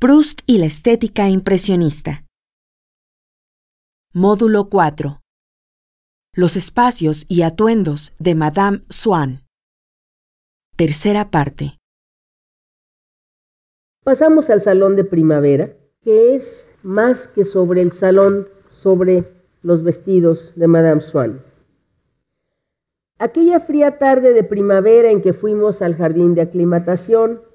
Proust y la estética impresionista. Módulo 4. Los espacios y atuendos de Madame Swann. Tercera parte. Pasamos al salón de primavera, que es más que sobre el salón, sobre los vestidos de Madame Swann. Aquella fría tarde de primavera en que fuimos al jardín de aclimatación,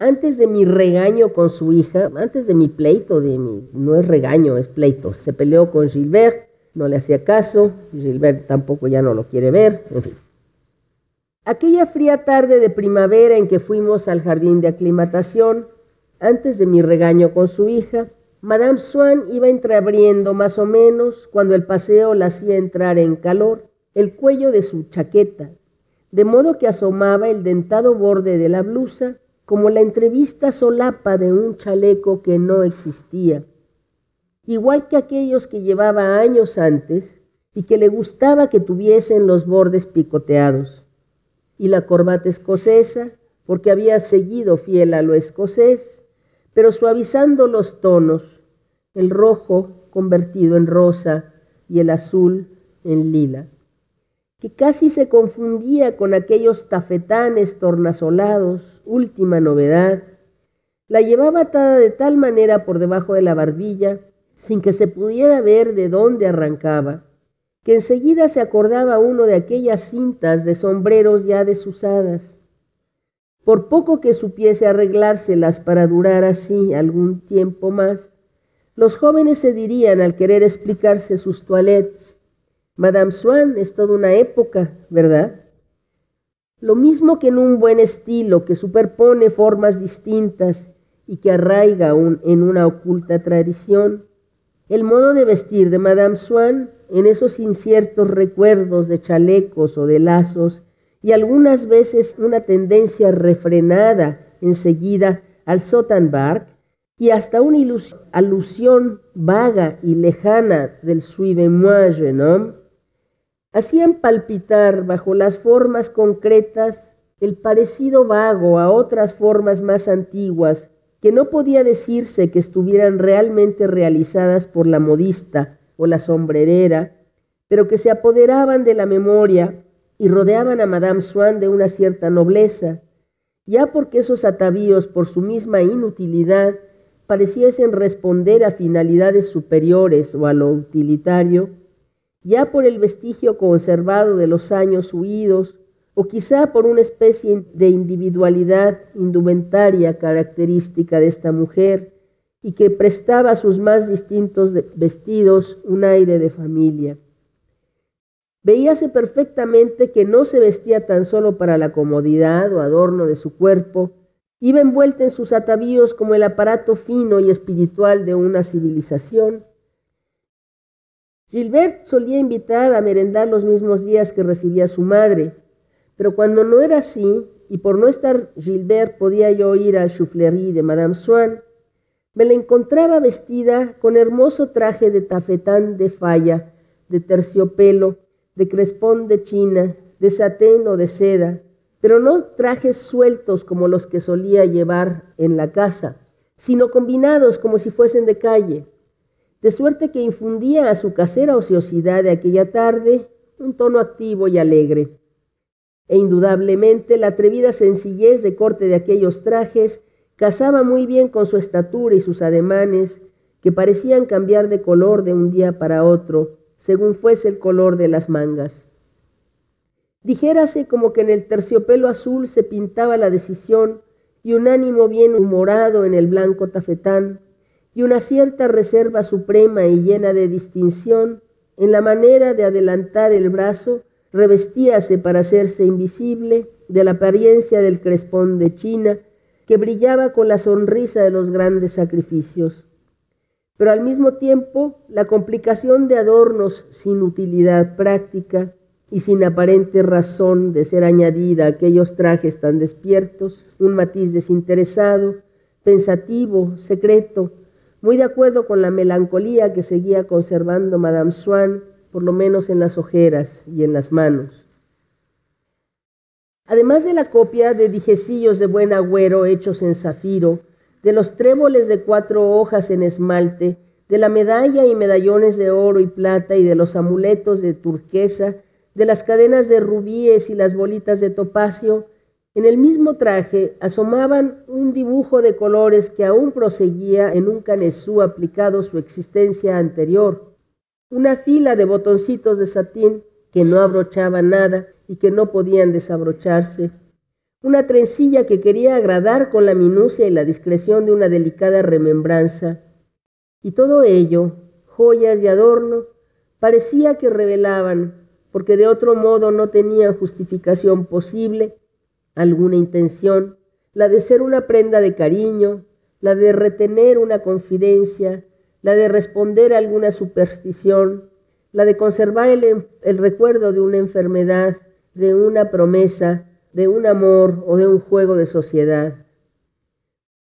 antes de mi regaño con su hija, antes de mi pleito, de mi, no es regaño, es pleito, se peleó con Gilbert, no le hacía caso, Gilbert tampoco ya no lo quiere ver, en fin. Aquella fría tarde de primavera en que fuimos al jardín de aclimatación, antes de mi regaño con su hija, Madame Swann iba entreabriendo más o menos, cuando el paseo la hacía entrar en calor, el cuello de su chaqueta, de modo que asomaba el dentado borde de la blusa como la entrevista solapa de un chaleco que no existía, igual que aquellos que llevaba años antes y que le gustaba que tuviesen los bordes picoteados, y la corbata escocesa, porque había seguido fiel a lo escocés, pero suavizando los tonos, el rojo convertido en rosa y el azul en lila que casi se confundía con aquellos tafetanes tornasolados, última novedad, la llevaba atada de tal manera por debajo de la barbilla, sin que se pudiera ver de dónde arrancaba, que enseguida se acordaba uno de aquellas cintas de sombreros ya desusadas. Por poco que supiese arreglárselas para durar así algún tiempo más, los jóvenes se dirían al querer explicarse sus toilettes, Madame Swann es toda una época, ¿verdad? Lo mismo que en un buen estilo que superpone formas distintas y que arraiga en una oculta tradición, el modo de vestir de Madame Swann en esos inciertos recuerdos de chalecos o de lazos y algunas veces una tendencia refrenada enseguida al sotanbark y hasta una alusión vaga y lejana del suivez-moi jeune homme, hacían palpitar bajo las formas concretas el parecido vago a otras formas más antiguas que no podía decirse que estuvieran realmente realizadas por la modista o la sombrerera, pero que se apoderaban de la memoria y rodeaban a Madame Swann de una cierta nobleza, ya porque esos atavíos por su misma inutilidad pareciesen responder a finalidades superiores o a lo utilitario, ya por el vestigio conservado de los años huidos, o quizá por una especie de individualidad indumentaria característica de esta mujer y que prestaba a sus más distintos vestidos un aire de familia. Veíase perfectamente que no se vestía tan solo para la comodidad o adorno de su cuerpo, iba envuelta en sus atavíos como el aparato fino y espiritual de una civilización, Gilbert solía invitar a merendar los mismos días que recibía su madre, pero cuando no era así, y por no estar Gilbert podía yo ir al chouflerie de Madame Swann, me la encontraba vestida con hermoso traje de tafetán de falla, de terciopelo, de crespón de china, de satén o de seda, pero no trajes sueltos como los que solía llevar en la casa, sino combinados como si fuesen de calle de suerte que infundía a su casera ociosidad de aquella tarde un tono activo y alegre. E indudablemente la atrevida sencillez de corte de aquellos trajes casaba muy bien con su estatura y sus ademanes, que parecían cambiar de color de un día para otro, según fuese el color de las mangas. Dijérase como que en el terciopelo azul se pintaba la decisión y un ánimo bien humorado en el blanco tafetán, y una cierta reserva suprema y llena de distinción en la manera de adelantar el brazo, revestíase para hacerse invisible de la apariencia del crespón de China, que brillaba con la sonrisa de los grandes sacrificios. Pero al mismo tiempo, la complicación de adornos sin utilidad práctica y sin aparente razón de ser añadida a aquellos trajes tan despiertos, un matiz desinteresado, pensativo, secreto, muy de acuerdo con la melancolía que seguía conservando Madame Swann, por lo menos en las ojeras y en las manos. Además de la copia de dijecillos de buen agüero hechos en zafiro, de los tréboles de cuatro hojas en esmalte, de la medalla y medallones de oro y plata y de los amuletos de turquesa, de las cadenas de rubíes y las bolitas de topacio, en el mismo traje asomaban un dibujo de colores que aún proseguía en un canesú aplicado su existencia anterior, una fila de botoncitos de satín que no abrochaban nada y que no podían desabrocharse, una trencilla que quería agradar con la minucia y la discreción de una delicada remembranza, y todo ello, joyas y adorno, parecía que revelaban, porque de otro modo no tenían justificación posible, alguna intención, la de ser una prenda de cariño, la de retener una confidencia, la de responder a alguna superstición, la de conservar el, el, recuerdo de una enfermedad, de una promesa, de un amor o de un juego de sociedad.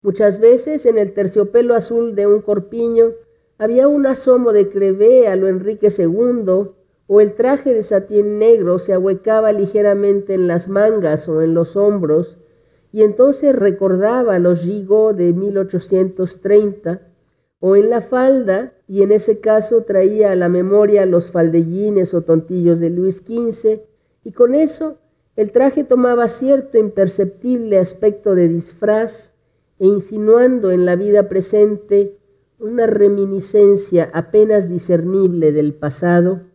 Muchas veces en el terciopelo azul de un corpiño había un asomo de crevé a lo Enrique II, o el traje de satín negro se ahuecaba ligeramente en las mangas o en los hombros, y entonces recordaba los Gigot de 1830, o en la falda, y en ese caso traía a la memoria los faldellines o tontillos de Luis XV, y con eso el traje tomaba cierto imperceptible aspecto de disfraz, e insinuando en la vida presente una reminiscencia apenas discernible del pasado,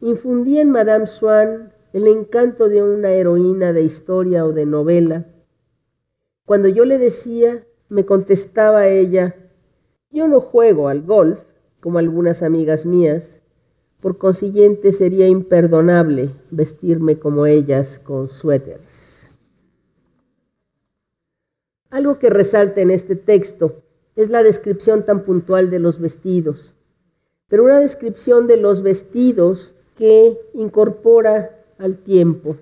infundía en Madame Swann el encanto de una heroína de historia o de novela. Cuando yo le decía, me contestaba ella, yo no juego al golf, como algunas amigas mías, por consiguiente sería imperdonable vestirme como ellas con suéteres. Algo que resalta en este texto es la descripción tan puntual de los vestidos, pero una descripción de los vestidos que incorpora al tiempo.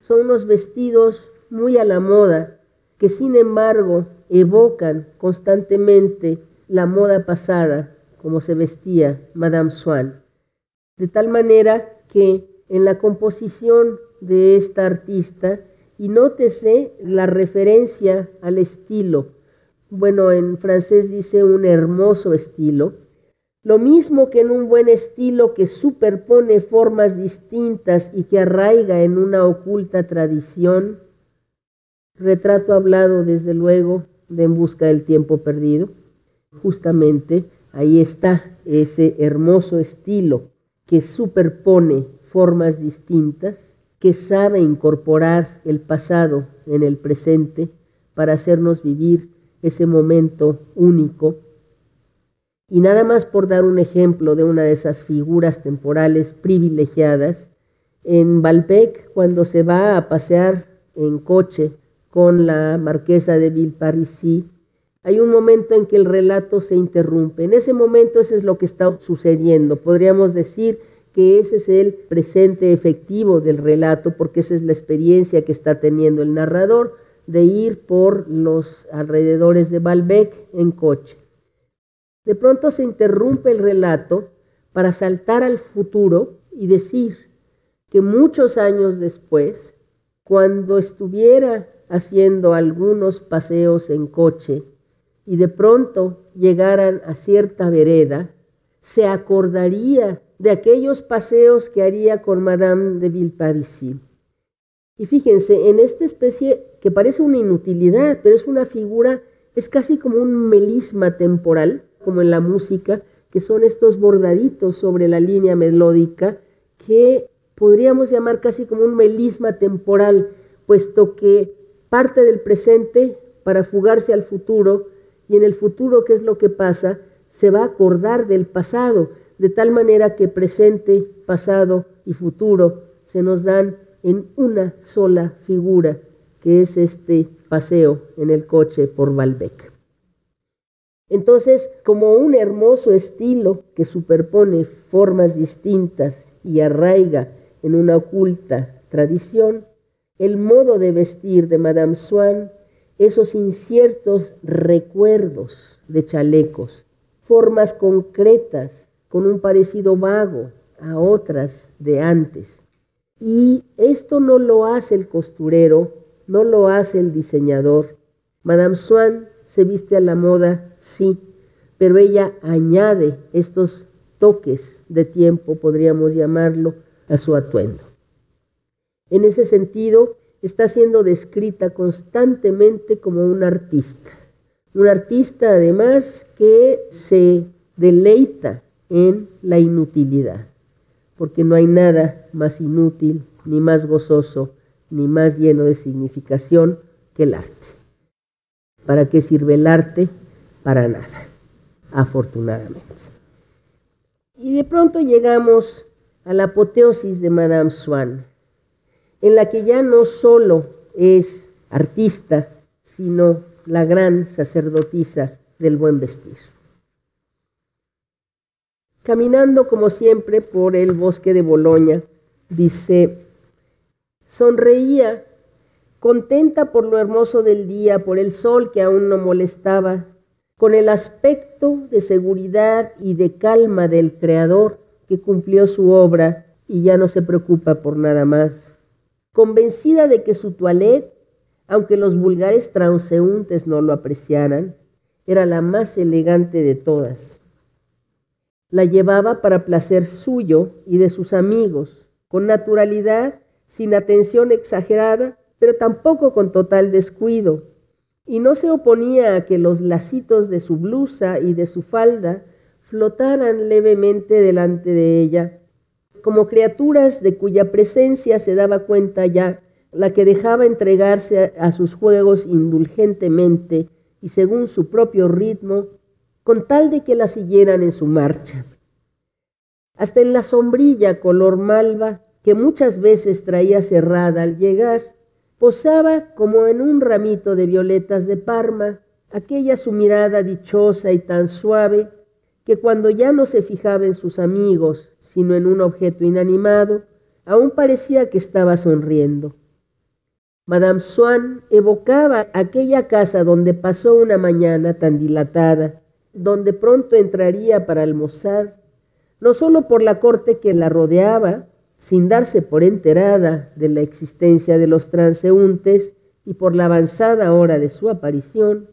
Son unos vestidos muy a la moda que sin embargo evocan constantemente la moda pasada, como se vestía Madame Swann. De tal manera que en la composición de esta artista y nótese la referencia al estilo. Bueno, en francés dice un hermoso estilo. Lo mismo que en un buen estilo que superpone formas distintas y que arraiga en una oculta tradición. Retrato hablado, desde luego, de En Busca del Tiempo Perdido. Justamente ahí está ese hermoso estilo que superpone formas distintas que sabe incorporar el pasado en el presente para hacernos vivir ese momento único. Y nada más por dar un ejemplo de una de esas figuras temporales privilegiadas, en Balbec, cuando se va a pasear en coche con la marquesa de Villeparisis, hay un momento en que el relato se interrumpe. En ese momento eso es lo que está sucediendo. Podríamos decir que ese es el presente efectivo del relato, porque esa es la experiencia que está teniendo el narrador de ir por los alrededores de Balbec en coche. De pronto se interrumpe el relato para saltar al futuro y decir que muchos años después, cuando estuviera haciendo algunos paseos en coche y de pronto llegaran a cierta vereda, se acordaría de aquellos paseos que haría con Madame de Villeparisis. Y fíjense, en esta especie que parece una inutilidad, pero es una figura, es casi como un melisma temporal, como en la música, que son estos bordaditos sobre la línea melódica, que podríamos llamar casi como un melisma temporal, puesto que parte del presente para fugarse al futuro, y en el futuro, ¿qué es lo que pasa? Se va a acordar del pasado de tal manera que presente, pasado y futuro se nos dan en una sola figura, que es este paseo en el coche por Balbec. Entonces, como un hermoso estilo que superpone formas distintas y arraiga en una oculta tradición, el modo de vestir de Madame Swann, esos inciertos recuerdos de chalecos, formas concretas con un parecido vago a otras de antes. Y esto no lo hace el costurero, no lo hace el diseñador. Madame Swann se viste a la moda, sí, pero ella añade estos toques de tiempo, podríamos llamarlo, a su atuendo. En ese sentido, está siendo descrita constantemente como un artista. Un artista además que se deleita en la inutilidad, porque no hay nada más inútil, ni más gozoso, ni más lleno de significación que el arte. ¿Para qué sirve el arte? Para nada, afortunadamente. Y de pronto llegamos a la apoteosis de Madame Swann, en la que ya no solo es artista, sino la gran sacerdotisa del buen vestir. Caminando como siempre por el bosque de Boloña, dice, sonreía, contenta por lo hermoso del día, por el sol que aún no molestaba, con el aspecto de seguridad y de calma del Creador que cumplió su obra y ya no se preocupa por nada más, convencida de que su toilette, aunque los vulgares transeúntes no lo apreciaran, era la más elegante de todas. La llevaba para placer suyo y de sus amigos, con naturalidad, sin atención exagerada, pero tampoco con total descuido, y no se oponía a que los lacitos de su blusa y de su falda flotaran levemente delante de ella, como criaturas de cuya presencia se daba cuenta ya la que dejaba entregarse a, sus juegos indulgentemente y según su propio ritmo, con tal de que la siguieran en su marcha. Hasta en la sombrilla color malva, que muchas veces traía cerrada al llegar, posaba como en un ramito de violetas de Parma, aquella su mirada dichosa y tan suave, que cuando ya no se fijaba en sus amigos, sino en un objeto inanimado, aún parecía que estaba sonriendo. Madame Swann evocaba aquella casa donde pasó una mañana tan dilatada, donde pronto entraría para almorzar, no solo por la corte que la rodeaba, sin darse por enterada de la existencia de los transeúntes y por la avanzada hora de su aparición,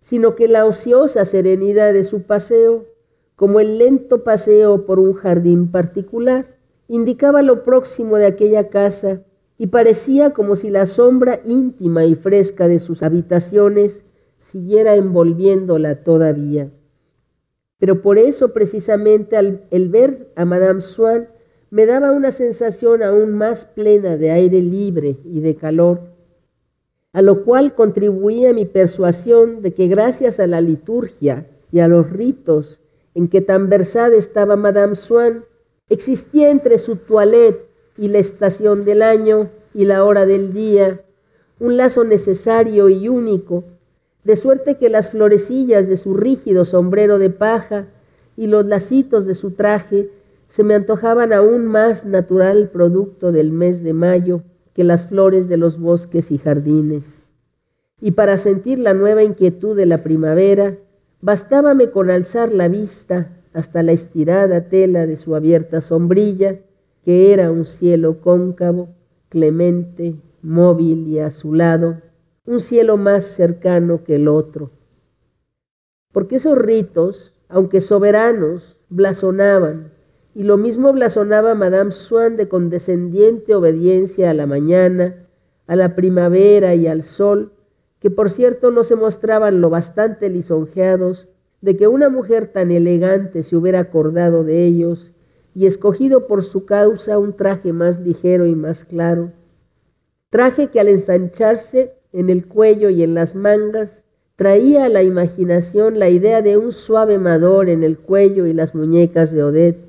sino que la ociosa serenidad de su paseo, como el lento paseo por un jardín particular, indicaba lo próximo de aquella casa y parecía como si la sombra íntima y fresca de sus habitaciones siguiera envolviéndola todavía. Pero por eso precisamente al el ver a Madame Swann me daba una sensación aún más plena de aire libre y de calor, a lo cual contribuía mi persuasión de que gracias a la liturgia y a los ritos en que tan versada estaba Madame Swann, existía entre su toilette y la estación del año y la hora del día un lazo necesario y único, de suerte que las florecillas de su rígido sombrero de paja y los lacitos de su traje se me antojaban aún más natural producto del mes de mayo que las flores de los bosques y jardines. Y para sentir la nueva inquietud de la primavera, bastábame con alzar la vista hasta la estirada tela de su abierta sombrilla, que era un cielo cóncavo, clemente, móvil y azulado, un cielo más cercano que el otro. Porque esos ritos, aunque soberanos, blasonaban, y lo mismo blasonaba Madame Swann de condescendiente obediencia a la mañana, a la primavera y al sol, que por cierto no se mostraban lo bastante lisonjeados de que una mujer tan elegante se hubiera acordado de ellos y escogido por su causa un traje más ligero y más claro, traje que al ensancharse en el cuello y en las mangas traía a la imaginación la idea de un suave mador en el cuello y las muñecas de Odette,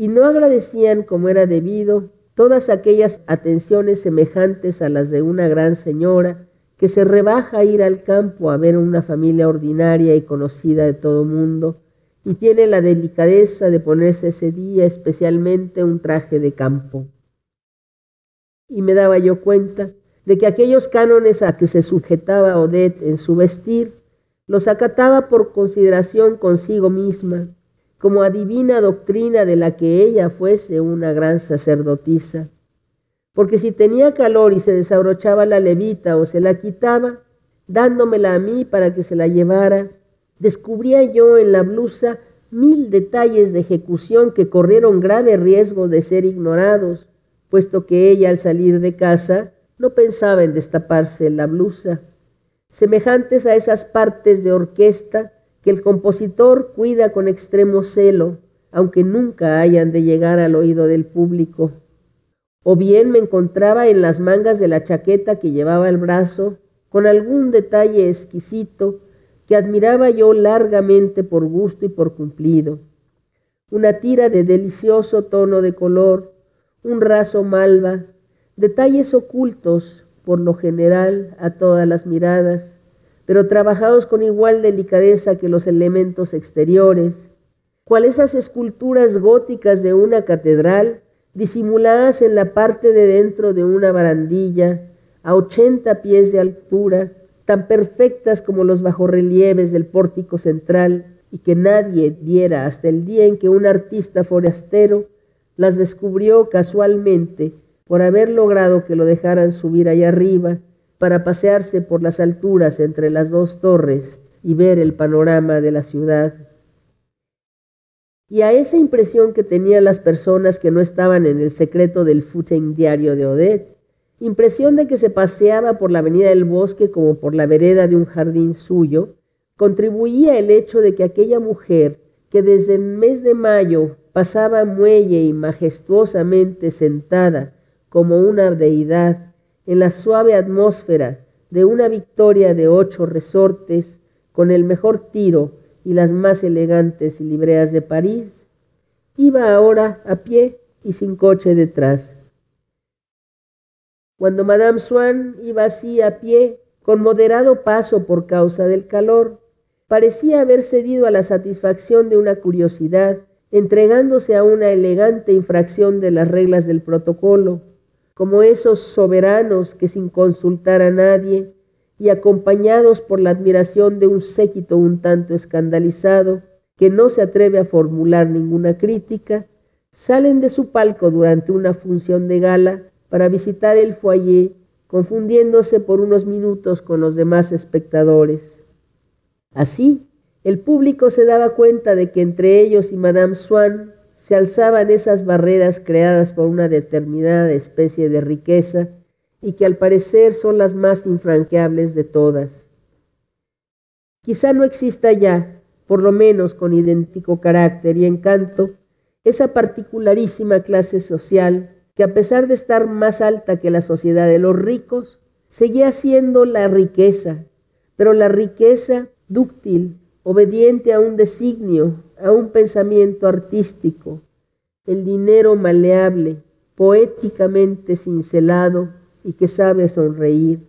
y no agradecían como era debido todas aquellas atenciones semejantes a las de una gran señora que se rebaja a ir al campo a ver una familia ordinaria y conocida de todo mundo y tiene la delicadeza de ponerse ese día especialmente un traje de campo. Y me daba yo cuenta de que aquellos cánones a que se sujetaba Odette en su vestir los acataba por consideración consigo misma como adivina doctrina de la que ella fuese una gran sacerdotisa. Porque si tenía calor y se desabrochaba la levita o se la quitaba, dándomela a mí para que se la llevara, descubría yo en la blusa mil detalles de ejecución que corrieron grave riesgo de ser ignorados, puesto que ella al salir de casa no pensaba en destaparse la blusa, semejantes a esas partes de orquesta que el compositor cuida con extremo celo, aunque nunca hayan de llegar al oído del público. O bien me encontraba en las mangas de la chaqueta que llevaba el brazo, con algún detalle exquisito que admiraba yo largamente por gusto y por cumplido. Una tira de delicioso tono de color, un raso malva, detalles ocultos por lo general a todas las miradas, pero trabajados con igual delicadeza que los elementos exteriores, cual esas esculturas góticas de una catedral disimuladas en la parte de dentro de una barandilla a ochenta pies de altura, tan perfectas como los bajorrelieves del pórtico central y que nadie viera hasta el día en que un artista forastero las descubrió casualmente por haber logrado que lo dejaran subir allá arriba para pasearse por las alturas entre las dos torres y ver el panorama de la ciudad. Y a esa impresión que tenían las personas que no estaban en el secreto del footing diario de Odette, impresión de que se paseaba por la avenida del bosque como por la vereda de un jardín suyo, contribuía el hecho de que aquella mujer, que desde el mes de mayo pasaba muelle y majestuosamente sentada como una deidad en la suave atmósfera de una victoria de ocho resortes con el mejor tiro y las más elegantes libreas de París, iba ahora a pie y sin coche detrás. Cuando Madame Swann iba así a pie, con moderado paso por causa del calor, parecía haber cedido a la satisfacción de una curiosidad, entregándose a una elegante infracción de las reglas del protocolo, como esos soberanos que sin consultar a nadie y acompañados por la admiración de un séquito un tanto escandalizado, que no se atreve a formular ninguna crítica, salen de su palco durante una función de gala para visitar el foyer, confundiéndose por unos minutos con los demás espectadores. Así, el público se daba cuenta de que entre ellos y Madame Swann se alzaban esas barreras creadas por una determinada especie de riqueza y que al parecer son las más infranqueables de todas. Quizá no exista ya, por lo menos con idéntico carácter y encanto, esa particularísima clase social que a pesar de estar más alta que la sociedad de los ricos, seguía siendo la riqueza, pero la riqueza dúctil, obediente a un designio, a un pensamiento artístico, el dinero maleable, poéticamente cincelado y que sabe sonreír.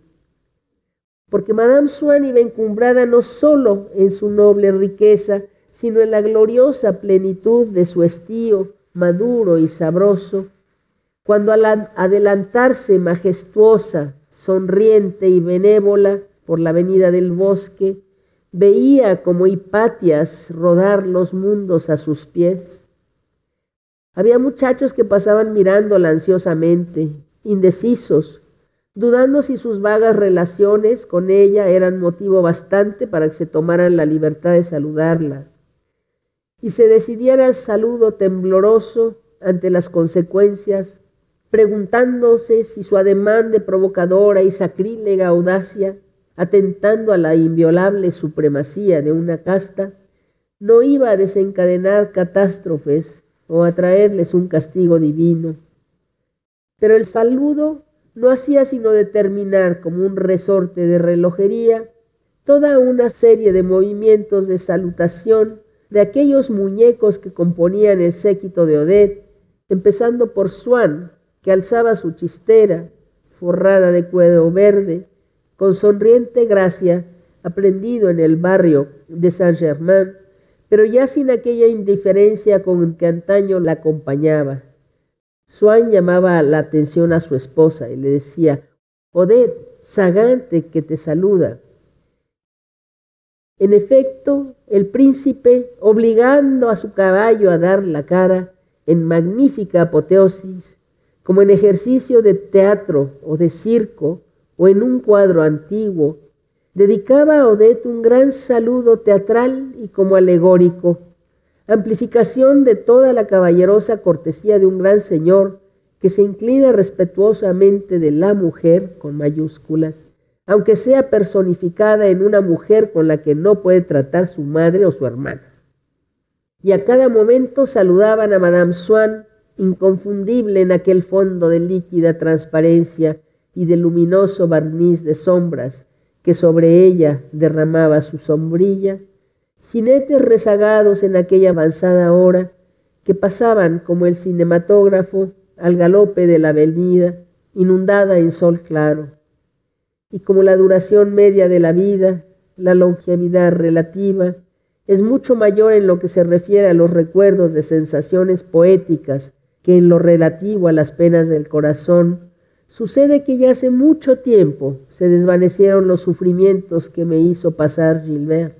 Porque Madame Swann iba encumbrada no solo en su noble riqueza, sino en la gloriosa plenitud de su estío maduro y sabroso, cuando al adelantarse majestuosa, sonriente y benévola por la avenida del bosque, veía como Hipatias rodar los mundos a sus pies. Había muchachos que pasaban mirándola ansiosamente, indecisos, dudando si sus vagas relaciones con ella eran motivo bastante para que se tomaran la libertad de saludarla, y se decidían al saludo tembloroso ante las consecuencias preguntándose si su ademán de provocadora y sacrílega audacia, atentando a la inviolable supremacía de una casta, no iba a desencadenar catástrofes o a traerles un castigo divino. Pero el saludo no hacía sino determinar como un resorte de relojería toda una serie de movimientos de salutación de aquellos muñecos que componían el séquito de Odette, empezando por Swann, que alzaba su chistera, forrada de cuero verde, con sonriente gracia, aprendido en el barrio de Saint-Germain, pero ya sin aquella indiferencia con que antaño la acompañaba. Swann llamaba la atención a su esposa y le decía, Odette, sagante que te saluda. En efecto, el príncipe, obligando a su caballo a dar la cara en magnífica apoteosis, como en ejercicio de teatro o de circo o en un cuadro antiguo, dedicaba a Odette un gran saludo teatral y como alegórico, amplificación de toda la caballerosa cortesía de un gran señor que se inclina respetuosamente de la mujer con mayúsculas, aunque sea personificada en una mujer con la que no puede tratar su madre o su hermana. Y a cada momento saludaban a Madame Swann, inconfundible en aquel fondo de líquida transparencia y de luminoso barniz de sombras que sobre ella derramaba su sombrilla, jinetes rezagados en aquella avanzada hora que pasaban como el cinematógrafo al galope de la avenida, inundada en sol claro. Y como la duración media de la vida, la longevidad relativa, es mucho mayor en lo que se refiere a los recuerdos de sensaciones poéticas que en lo relativo a las penas del corazón, sucede que ya hace mucho tiempo se desvanecieron los sufrimientos que me hizo pasar Gilbert,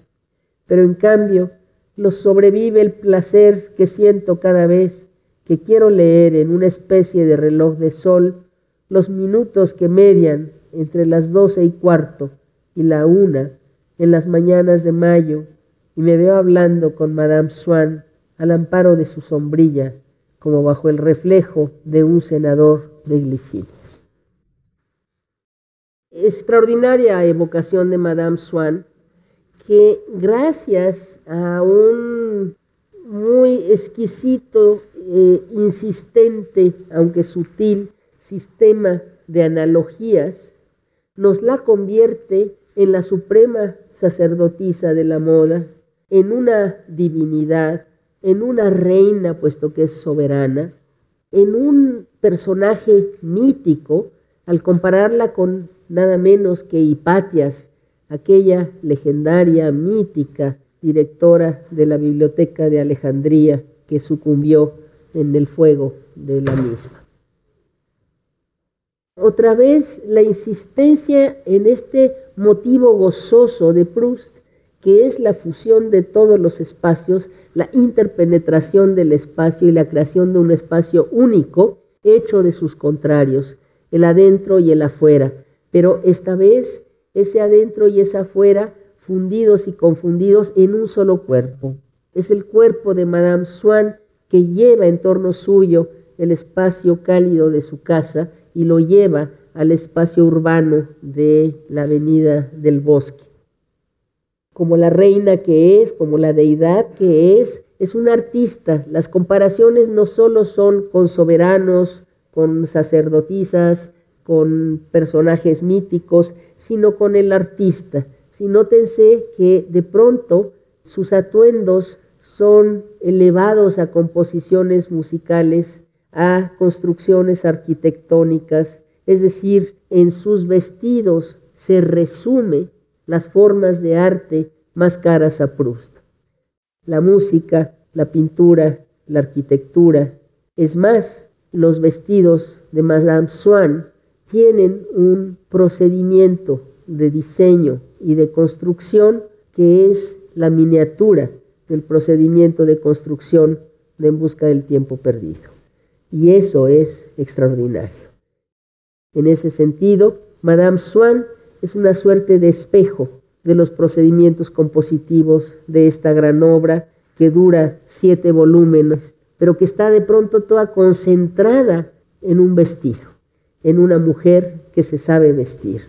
pero en cambio los sobrevive el placer que siento cada vez que quiero leer en una especie de reloj de sol los minutos que median entre las doce y cuarto y la una en las mañanas de mayo y me veo hablando con Madame Swann al amparo de su sombrilla como bajo el reflejo de un senador de glicinias. Extraordinaria evocación de Madame Swann que gracias a un muy exquisito eh, insistente, aunque sutil, sistema de analogías, nos la convierte en la suprema sacerdotisa de la moda, en una divinidad, en una reina, puesto que es soberana, en un personaje mítico, al compararla con nada menos que Hipatias, aquella legendaria, mítica directora de la Biblioteca de Alejandría que sucumbió en el fuego de la misma. Otra vez la insistencia en este motivo gozoso de Proust, que es la fusión de todos los espacios, la interpenetración del espacio y la creación de un espacio único hecho de sus contrarios, el adentro y el afuera. Pero esta vez ese adentro y ese afuera fundidos y confundidos en un solo cuerpo. Es el cuerpo de Madame Swann que lleva en torno suyo el espacio cálido de su casa y lo lleva al espacio urbano de la avenida del bosque. Como la reina que es, como la deidad que es, es un artista. Las comparaciones no solo son con soberanos, con sacerdotisas, con personajes míticos, sino con el artista. Si nótense que de pronto sus atuendos son elevados a composiciones musicales, a construcciones arquitectónicas, es decir, en sus vestidos se resume las formas de arte más caras a Proust. La música, la pintura, la arquitectura, es más, los vestidos de Madame Swann tienen un procedimiento de diseño y de construcción que es la miniatura del procedimiento de construcción de En Busca del Tiempo Perdido. Y eso es extraordinario. En ese sentido, Madame Swann es una suerte de espejo de los procedimientos compositivos de esta gran obra que dura siete volúmenes, pero que está de pronto toda concentrada en un vestido, en una mujer que se sabe vestir.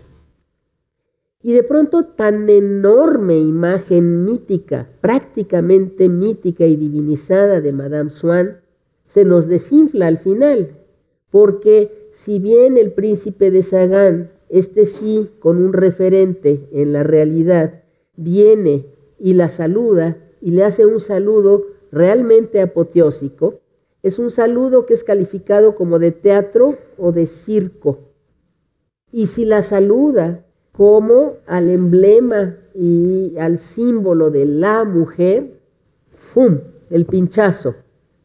Y de pronto tan enorme imagen mítica, prácticamente mítica y divinizada de Madame Swann, se nos desinfla al final, porque si bien el príncipe de Sagán, este sí con un referente en la realidad, viene y la saluda y le hace un saludo realmente apoteósico, es un saludo que es calificado como de teatro o de circo. Y si la saluda como al emblema y al símbolo de la mujer, ¡fum! El pinchazo.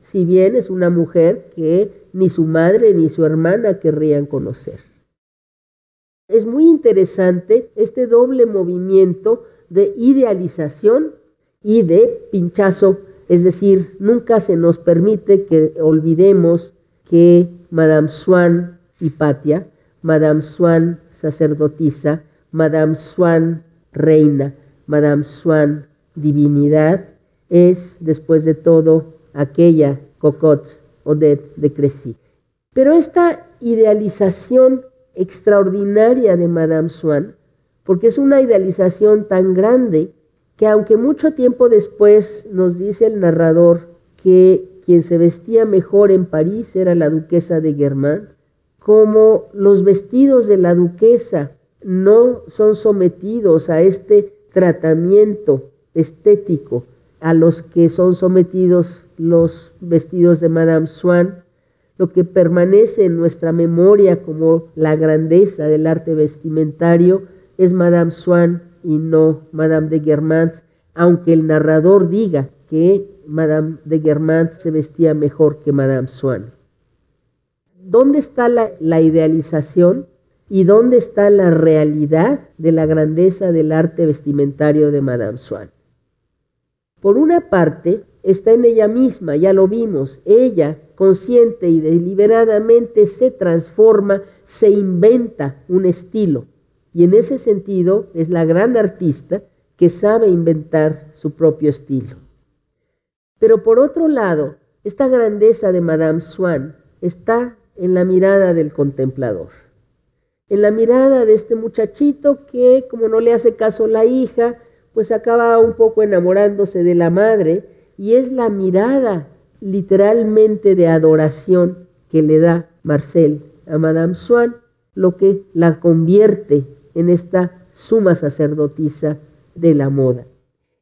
Si bien es una mujer que ni su madre ni su hermana querrían conocer. Es muy interesante este doble movimiento de idealización y de pinchazo, es decir, nunca se nos permite que olvidemos que Madame Swann, Hipatia, Madame Swann, sacerdotisa, Madame Swann, reina, Madame Swann, divinidad, es, después de todo, aquella cocotte Odette de Crecy. Pero esta idealización extraordinaria de Madame Swann, porque es una idealización tan grande que aunque mucho tiempo después nos dice el narrador que quien se vestía mejor en París era la duquesa de Guermantes, como los vestidos de la duquesa no son sometidos a este tratamiento estético a los que son sometidos los vestidos de Madame Swann, lo que permanece en nuestra memoria como la grandeza del arte vestimentario es Madame Swann y no Madame de Guermantes, aunque el narrador diga que Madame de Guermantes se vestía mejor que Madame Swann. ¿Dónde está la, la idealización y dónde está la realidad de la grandeza del arte vestimentario de Madame Swann? Por una parte, está en ella misma, ya lo vimos, ella consciente y deliberadamente se transforma, se inventa un estilo. Y en ese sentido es la gran artista que sabe inventar su propio estilo. Pero por otro lado, esta grandeza de Madame Swann está en la mirada del contemplador, en la mirada de este muchachito que, como no le hace caso la hija, pues acaba un poco enamorándose de la madre y es la mirada literalmente de adoración que le da Marcel a Madame Swann lo que la convierte en esta suma sacerdotisa de la moda.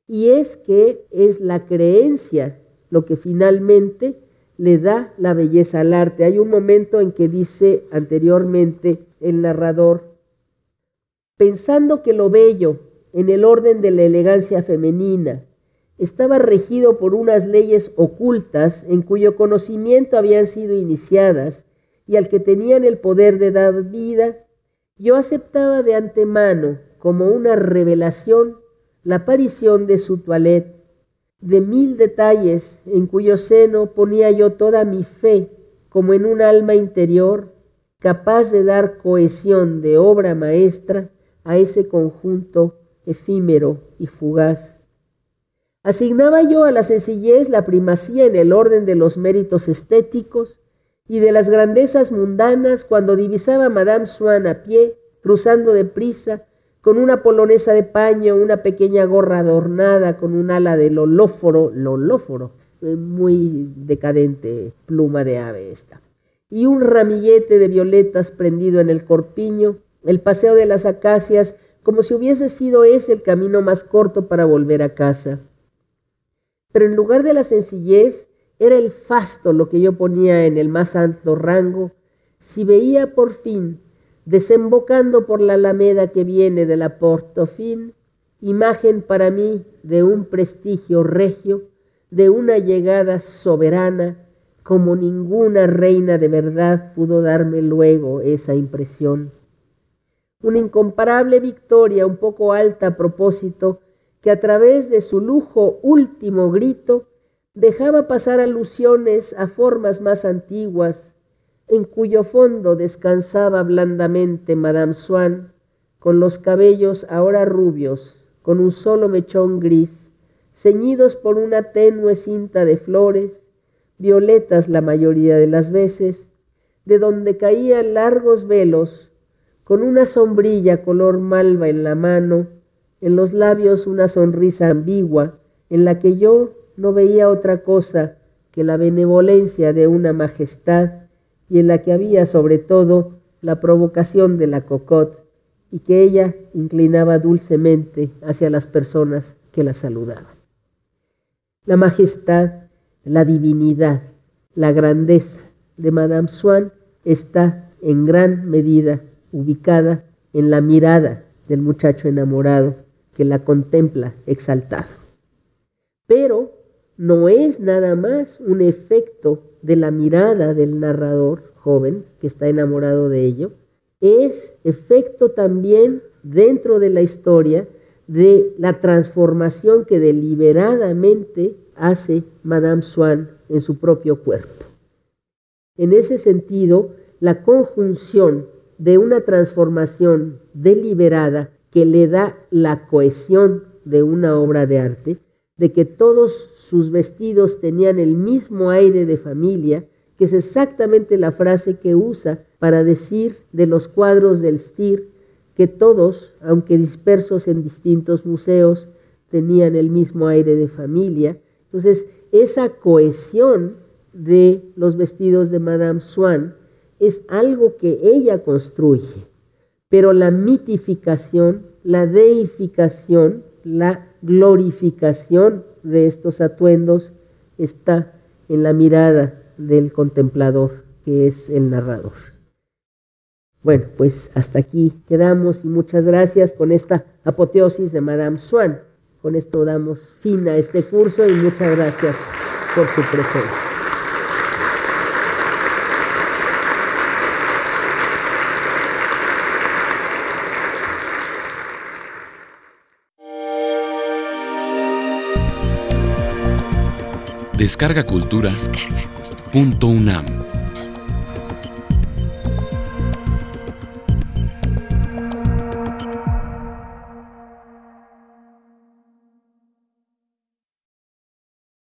Y es que es la creencia lo que finalmente le da la belleza al arte. Hay un momento en que dice anteriormente el narrador, pensando que lo bello en el orden de la elegancia femenina. Estaba regido por unas leyes ocultas en cuyo conocimiento habían sido iniciadas y al que tenían el poder de dar vida, yo aceptaba de antemano como una revelación la aparición de su toilette, de mil detalles en cuyo seno ponía yo toda mi fe como en un alma interior capaz de dar cohesión de obra maestra a ese conjunto efímero y fugaz. Asignaba yo a la sencillez la primacía en el orden de los méritos estéticos y de las grandezas mundanas cuando divisaba a Madame Swann a pie, cruzando deprisa, con una polonesa de paño, una pequeña gorra adornada con un ala de lolóforo, lolóforo, eh, muy decadente pluma de ave esta, y un ramillete de violetas prendido en el corpiño, el paseo de las acacias como si hubiese sido ese el camino más corto para volver a casa. Pero en lugar de la sencillez, era el fasto lo que yo ponía en el más alto rango, si veía por fin, desembocando por la alameda que viene de la Portofin, imagen para mí de un prestigio regio, de una llegada soberana, como ninguna reina de verdad pudo darme luego esa impresión. Una incomparable victoria un poco alta a propósito, que a través de su lujo último grito dejaba pasar alusiones a formas más antiguas, en cuyo fondo descansaba blandamente Madame Swann, con los cabellos ahora rubios, con un solo mechón gris, ceñidos por una tenue cinta de flores, violetas la mayoría de las veces, de donde caían largos velos con una sombrilla color malva en la mano, en los labios una sonrisa ambigua, en la que yo no veía otra cosa que la benevolencia de una majestad y en la que había sobre todo la provocación de la cocotte y que ella inclinaba dulcemente hacia las personas que la saludaban. La majestad, la divinidad, la grandeza de Madame Swann está en gran medida ubicada en la mirada del muchacho enamorado que la contempla exaltado. Pero no es nada más un efecto de la mirada del narrador joven que está enamorado de ello, es efecto también dentro de la historia de la transformación que deliberadamente hace Madame Swann en su propio cuerpo. En ese sentido, la conjunción de una transformación deliberada que le da la cohesión de una obra de arte, de que todos sus vestidos tenían el mismo aire de familia, que es exactamente la frase que usa para decir de los cuadros del Stier que todos, aunque dispersos en distintos museos, tenían el mismo aire de familia. Entonces, esa cohesión de los vestidos de Madame Swann es algo que ella construye, pero la mitificación, la deificación, la glorificación de estos atuendos está en la mirada del contemplador, que es el narrador. Bueno, pues hasta aquí quedamos y muchas gracias con esta apoteosis de Madame Swann. Con esto damos fin a este curso y muchas gracias por su presencia. Descarga Cultura. Punto UNAM.